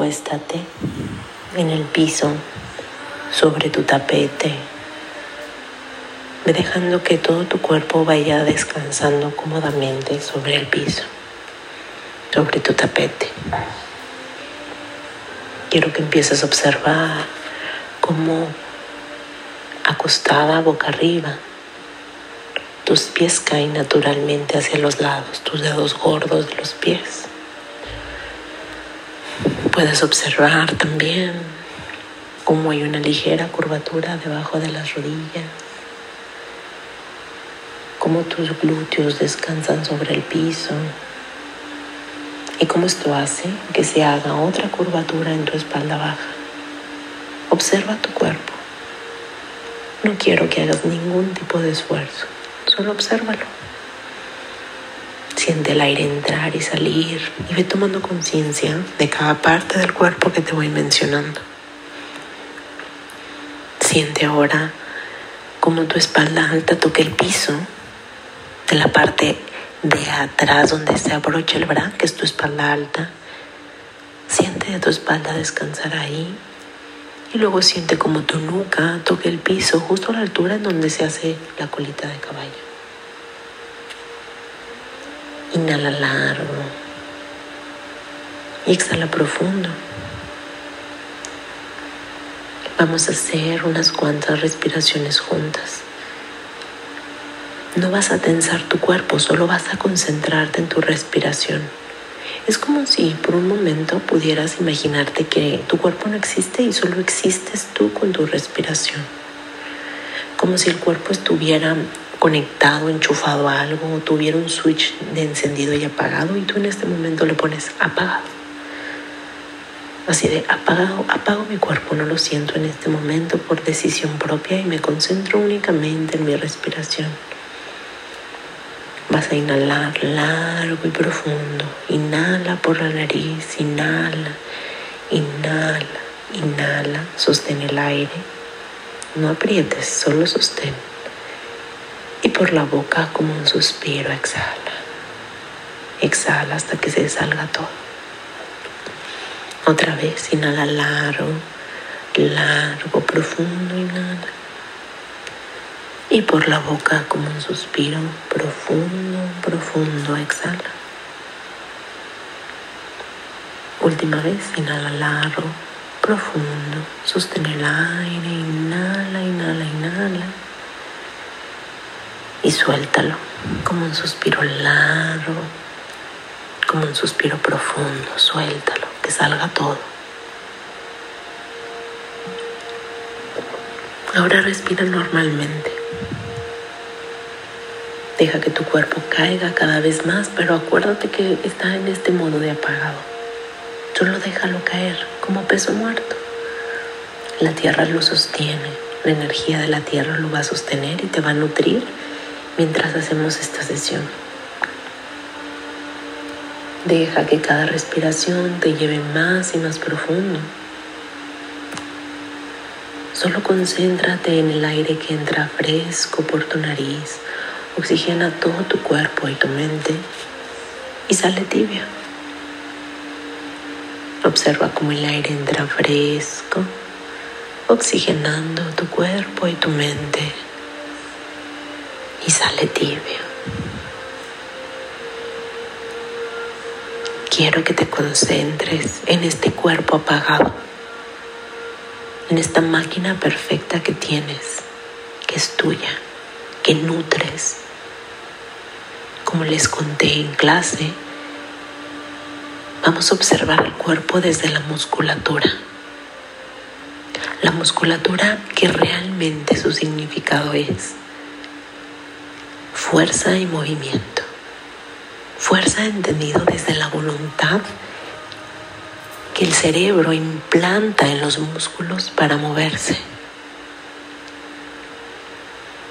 acuéstate en el piso, sobre tu tapete, dejando que todo tu cuerpo vaya descansando cómodamente sobre el piso, sobre tu tapete. Quiero que empieces a observar cómo acostada boca arriba, tus pies caen naturalmente hacia los lados, tus dedos gordos de los pies. Puedes observar también cómo hay una ligera curvatura debajo de las rodillas, cómo tus glúteos descansan sobre el piso y cómo esto hace que se haga otra curvatura en tu espalda baja. Observa tu cuerpo. No quiero que hagas ningún tipo de esfuerzo, solo obsérvalo. Siente el aire entrar y salir y ve tomando conciencia de cada parte del cuerpo que te voy mencionando. Siente ahora cómo tu espalda alta toca el piso de la parte de atrás donde se abrocha el brazo, que es tu espalda alta. Siente tu espalda descansar ahí y luego siente como tu nuca toca el piso justo a la altura en donde se hace la colita de caballo. Inhala largo y exhala profundo. Vamos a hacer unas cuantas respiraciones juntas. No vas a tensar tu cuerpo, solo vas a concentrarte en tu respiración. Es como si por un momento pudieras imaginarte que tu cuerpo no existe y solo existes tú con tu respiración. Como si el cuerpo estuviera conectado, enchufado a algo, o tuviera un switch de encendido y apagado y tú en este momento le pones apagado. Así de apagado, apago mi cuerpo, no lo siento en este momento por decisión propia y me concentro únicamente en mi respiración. Vas a inhalar largo y profundo. Inhala por la nariz, inhala, inhala, inhala, sostén el aire. No aprietes, solo sostén y por la boca como un suspiro exhala. Exhala hasta que se salga todo. Otra vez, inhala largo, largo, profundo, inhala. Y por la boca como un suspiro profundo, profundo, exhala. Última vez, inhala largo, profundo, sostén el aire, inhala, inhala, inhala y suéltalo como un suspiro largo, como un suspiro profundo, suéltalo, que salga todo. Ahora respira normalmente. Deja que tu cuerpo caiga cada vez más, pero acuérdate que está en este modo de apagado. Solo déjalo caer como peso muerto. La tierra lo sostiene, la energía de la tierra lo va a sostener y te va a nutrir mientras hacemos esta sesión. Deja que cada respiración te lleve más y más profundo. Solo concéntrate en el aire que entra fresco por tu nariz, oxigena todo tu cuerpo y tu mente y sale tibia. Observa cómo el aire entra fresco, oxigenando tu cuerpo y tu mente sale tibio. Quiero que te concentres en este cuerpo apagado, en esta máquina perfecta que tienes, que es tuya, que nutres. Como les conté en clase, vamos a observar el cuerpo desde la musculatura. La musculatura que realmente su significado es fuerza y movimiento. Fuerza entendido desde la voluntad que el cerebro implanta en los músculos para moverse.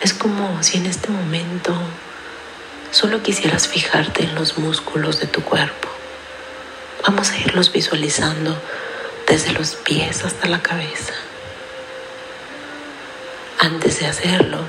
Es como si en este momento solo quisieras fijarte en los músculos de tu cuerpo. Vamos a irlos visualizando desde los pies hasta la cabeza. Antes de hacerlo,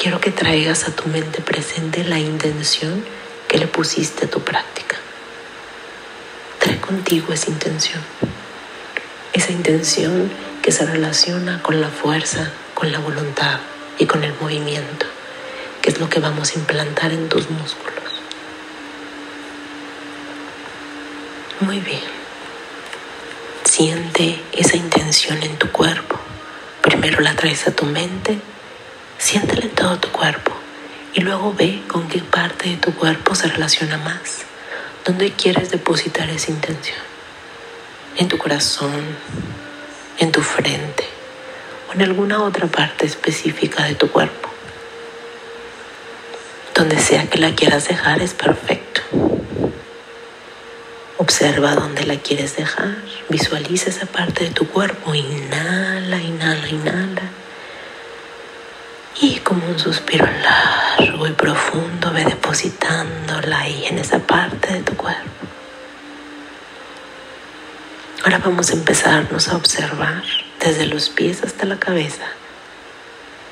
quiero que traigas a tu mente presente la intención que le pusiste a tu práctica. Trae contigo esa intención. esa intención que se relaciona con la fuerza, con la voluntad y con el movimiento, que es lo que vamos a implantar en tus músculos. Muy bien. Siente esa intención en tu cuerpo. Primero la traes a tu mente, siéntela en todo tu cuerpo y luego ve con qué parte de tu cuerpo se relaciona más. ¿Dónde quieres depositar esa intención? ¿En tu corazón? ¿En tu frente? ¿O en alguna otra parte específica de tu cuerpo? Donde sea que la quieras dejar es perfecto. Observa dónde la quieres dejar. Visualiza esa parte de tu cuerpo. Inhala, inhala, inhala. Como un suspiro largo y profundo, ve depositándola ahí en esa parte de tu cuerpo. Ahora vamos a empezarnos a observar desde los pies hasta la cabeza,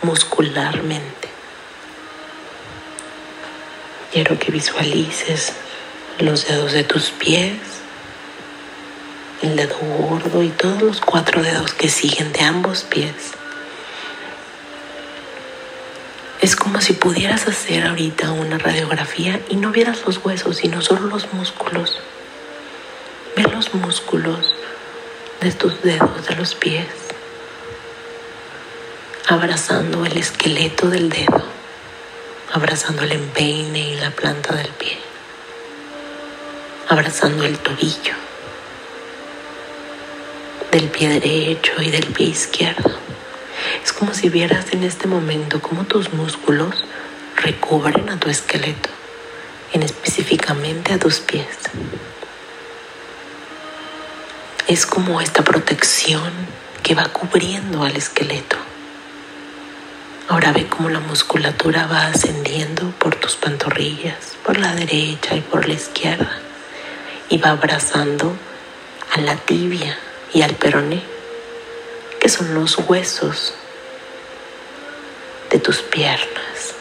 muscularmente. Quiero que visualices los dedos de tus pies, el dedo gordo y todos los cuatro dedos que siguen de ambos pies. Es como si pudieras hacer ahorita una radiografía y no vieras los huesos, sino solo los músculos. Ve los músculos de tus dedos de los pies, abrazando el esqueleto del dedo, abrazando el empeine y la planta del pie abrazando el tobillo del pie derecho y del pie izquierdo. Es como si vieras en este momento cómo tus músculos recubren a tu esqueleto, en específicamente a tus pies. Es como esta protección que va cubriendo al esqueleto. Ahora ve cómo la musculatura va ascendiendo por tus pantorrillas, por la derecha y por la izquierda y va abrazando a la tibia y al peroné, que son los huesos de tus piernas.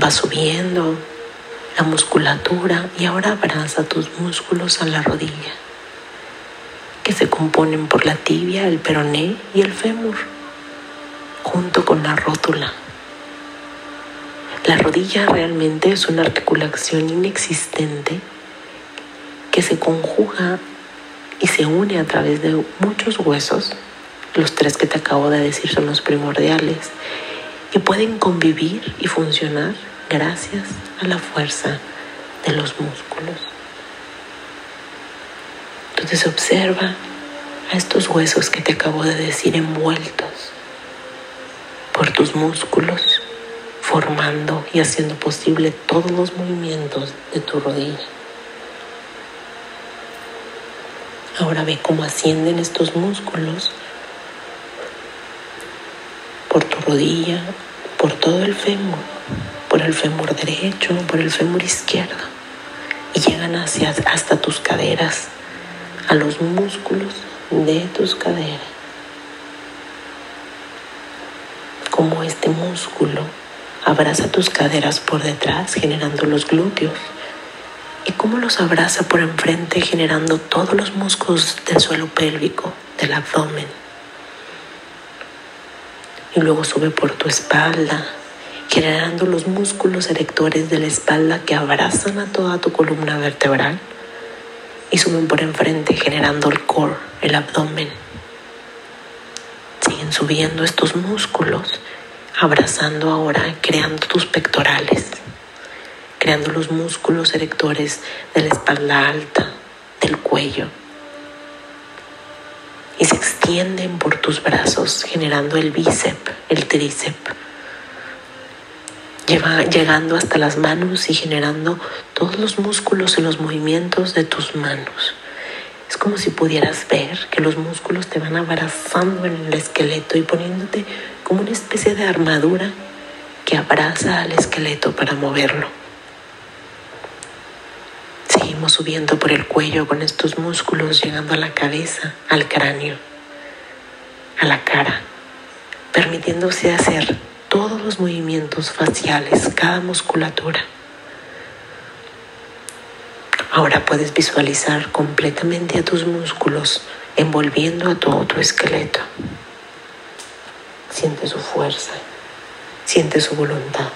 Va subiendo la musculatura y ahora abraza tus músculos a la rodilla, que se componen por la tibia, el peroné y el fémur, junto con la rótula. La rodilla realmente es una articulación inexistente que se conjuga y se une a través de muchos huesos. Los tres que te acabo de decir son los primordiales y pueden convivir y funcionar gracias a la fuerza de los músculos. Entonces observa a estos huesos que te acabo de decir envueltos por tus músculos, formando y haciendo posible todos los movimientos de tu rodilla. Ahora ve cómo ascienden estos músculos por tu por todo el fémur, por el fémur derecho, por el fémur izquierdo y llegan hacia, hasta tus caderas, a los músculos de tus caderas. Como este músculo abraza tus caderas por detrás, generando los glúteos y cómo los abraza por enfrente generando todos los músculos del suelo pélvico, del abdomen. Y luego sube por tu espalda, generando los músculos erectores de la espalda que abrazan a toda tu columna vertebral y suben por enfrente generando el core, el abdomen. Siguen subiendo estos músculos, abrazando ahora, creando tus pectorales creando los músculos erectores de la espalda alta, del cuello. Y se extienden por tus brazos, generando el bíceps, el tríceps. llegando hasta las manos y generando todos los músculos en los movimientos de tus manos. Es como si pudieras ver que los músculos te van abrazando en el esqueleto y poniéndote como una especie de armadura que abraza al esqueleto para moverlo subiendo por el cuello con estos músculos, llegando a la cabeza, al cráneo, a la cara, permitiéndose hacer todos los movimientos faciales, cada musculatura. Ahora puedes visualizar completamente a tus músculos envolviendo a todo tu esqueleto. Siente su fuerza, siente su voluntad,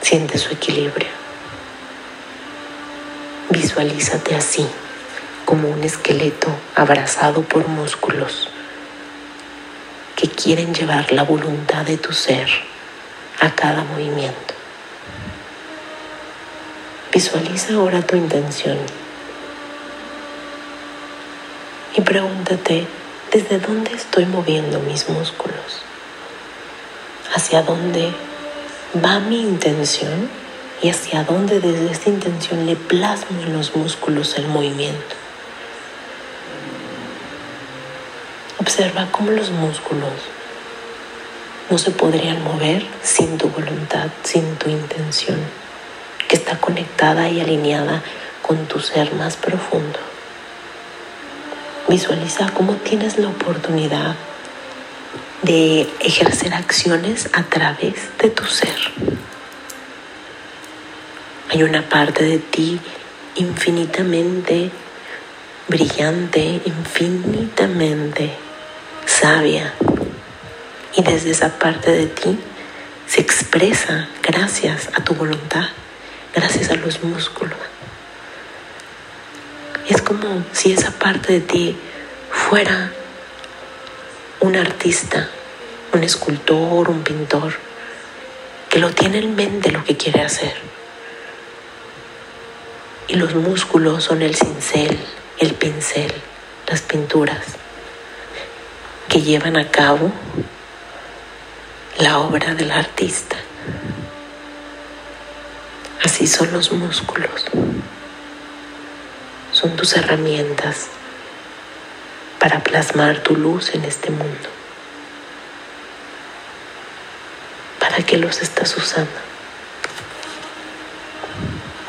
siente su equilibrio. Visualízate así, como un esqueleto abrazado por músculos que quieren llevar la voluntad de tu ser a cada movimiento. Visualiza ahora tu intención y pregúntate desde dónde estoy moviendo mis músculos, hacia dónde va mi intención y hacia dónde desde esta intención le plasmo en los músculos el movimiento. Observa cómo los músculos no se podrían mover sin tu voluntad, sin tu intención, que está conectada y alineada con tu ser más profundo. Visualiza cómo tienes la oportunidad de ejercer acciones a través de tu ser. Hay una parte de ti infinitamente brillante, infinitamente sabia. Y desde esa parte de ti se expresa gracias a tu voluntad, gracias a los músculos. Es como si esa parte de ti fuera un artista, un escultor, un pintor, que lo tiene en mente lo que quiere hacer. Y los músculos son el cincel, el pincel, las pinturas que llevan a cabo la obra del artista. Así son los músculos son tus herramientas para plasmar tu luz en este mundo. ¿Para qué los estás usando?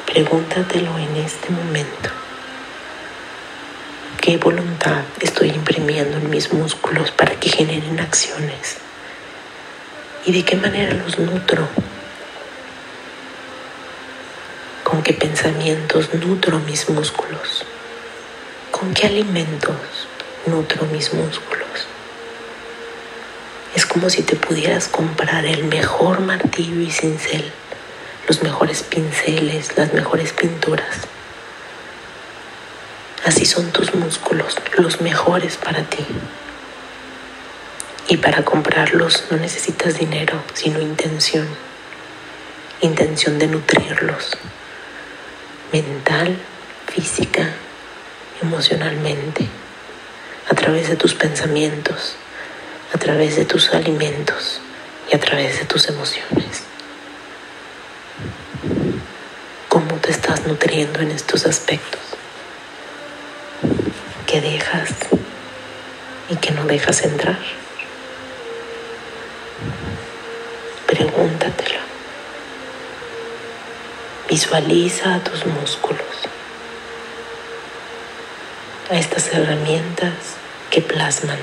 Pregúntatelo en este momento. ¿Qué voluntad estoy imprimiendo en mis músculos para que generen acciones? ¿Y de qué manera los nutro? con qué pensamientos nutro mis músculos, con qué alimentos nutro mis músculos. Es como si te pudieras comprar el mejor martillo y cincel, los mejores pinceles, las mejores pinturas. Así son tus músculos, los mejores para ti. Y para comprarlos no necesitas dinero, sino intención. Intención de nutrirlos, mental, física, emocionalmente, a través de tus pensamientos, a través de tus alimentos y a través de tus emociones. ¿Cómo te estás nutriendo en estos aspectos? ¿Qué dejas y qué no dejas entrar? Pregúntatelo. Visualiza a tus músculos, a estas herramientas que plasman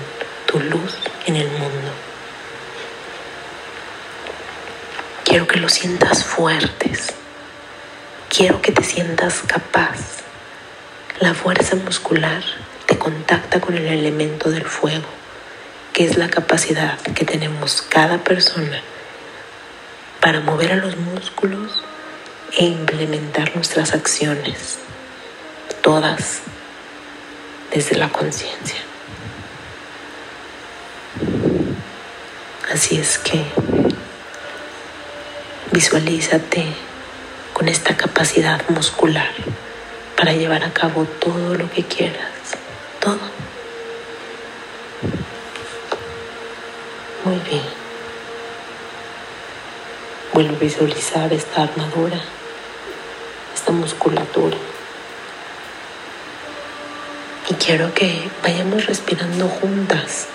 tu luz en el mundo. Quiero que los sientas fuertes. Quiero que te sientas capaz. La fuerza muscular contacta con el elemento del fuego, que es la capacidad que tenemos cada persona para mover a los músculos e implementar nuestras acciones, todas desde la conciencia. Así es que visualízate con esta capacidad muscular para llevar a cabo todo lo que quieras, todo. Muy bien. Vuelvo a visualizar esta armadura esta musculatura. Y quiero que vayamos respirando juntas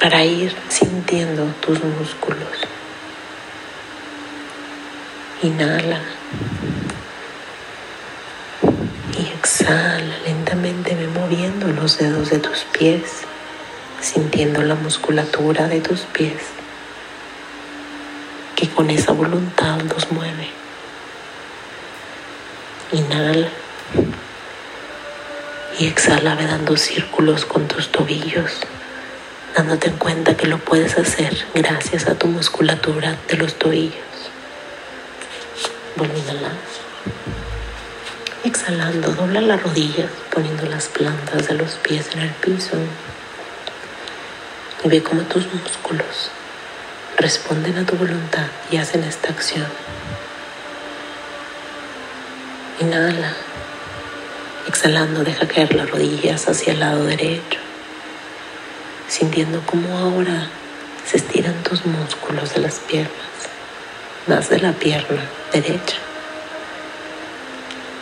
para ir sintiendo tus músculos. Inhala. Y exhala lentamente, ve moviendo los dedos de tus pies, sintiendo la musculatura de tus pies, que con esa voluntad los mueve. Inhala. Y exhala, ve dando círculos con tus tobillos, dándote en cuenta que lo puedes hacer gracias a tu musculatura de los tobillos. Vuelve a. Exhalando, dobla las rodillas, poniendo las plantas de los pies en el piso. Y ve cómo tus músculos responden a tu voluntad y hacen esta acción. Inhala. Exhalando, deja caer las rodillas hacia el lado derecho, sintiendo cómo ahora se estiran tus músculos de las piernas, más de la pierna derecha.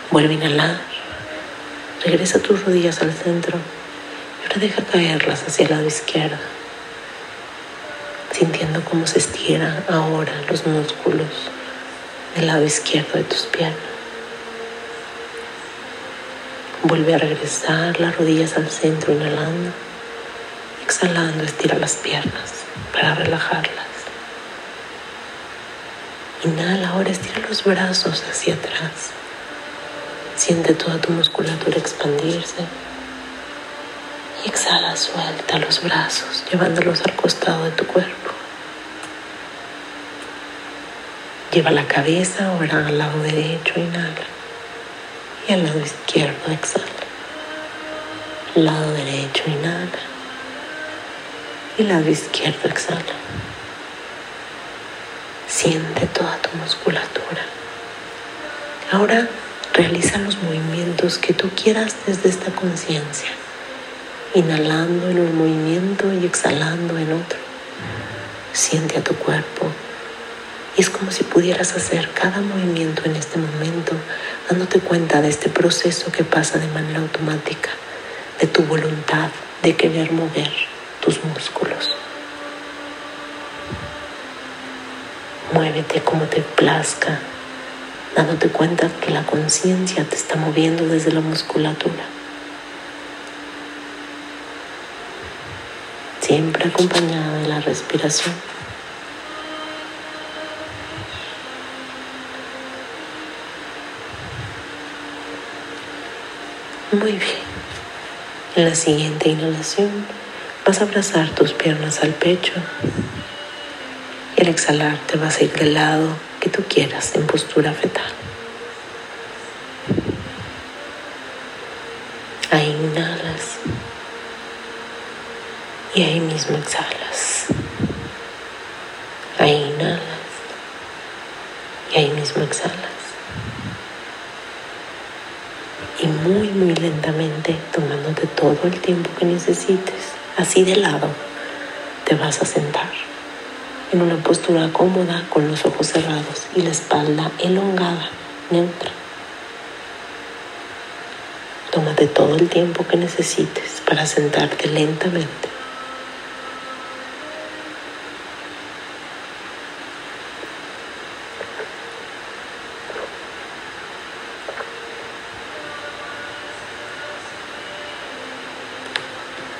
Vuelve a inhalar. Regresa tus rodillas al centro y ahora deja caerlas hacia el lado izquierdo, cómo se estiran ahora los músculos del lado izquierdo de tus piernas. Vuelve a regresar las rodillas al centro, inhalando. Exhalando, estira las piernas para relajarlas. Inhala, ahora estira los brazos hacia atrás. Siente toda tu musculatura expandirse. Y exhala, suelta los brazos, llevándolos al costado de tu cuerpo. Lleva la cabeza ahora al lado derecho, inhala. Y al lado izquierdo, exhala. Lado derecho, inhala. Y lado izquierdo, exhala. Siente toda tu musculatura. Ahora Realiza los movimientos que tú quieras desde esta conciencia, inhalando en un movimiento y exhalando en otro. Siente a tu cuerpo y es como si pudieras hacer cada movimiento en este momento, dándote cuenta de este proceso que pasa de manera automática, de tu voluntad de querer mover tus músculos. Muévete como te plazca dándote cuenta que la conciencia te está moviendo desde la musculatura. Siempre acompañada de la respiración. Muy bien. En la siguiente inhalación vas a abrazar tus piernas al pecho y al exhalar te vas a ir del lado que tú quieras en postura fetal. Ahí inhalas y ahí mismo exhalas. Ahí inhalas y ahí mismo exhalas. Y muy, muy lentamente, tomándote todo el tiempo que necesites, así de lado, te vas a sentar en una postura cómoda con los ojos cerrados y la espalda elongada, neutra. Tómate todo el tiempo que necesites para sentarte lentamente.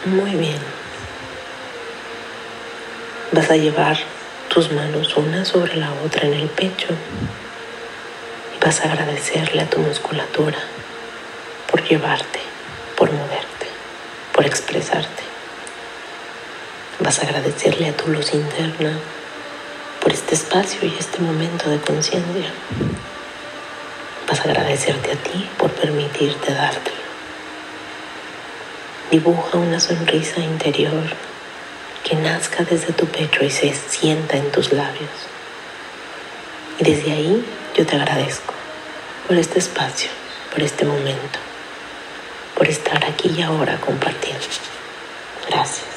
Muy bien. Vas a llevar tus manos una sobre la otra en el pecho y vas a agradecerle a tu musculatura por llevarte, por moverte, por expresarte. Vas a agradecerle a tu luz interna por este espacio y este momento de conciencia. Vas a agradecerte a ti por permitirte dártelo. Dibuja una sonrisa interior que nazca desde tu pecho y se sienta en tus labios. Y desde ahí yo te agradezco por este espacio, por este momento, por estar aquí y ahora compartiendo. Gracias.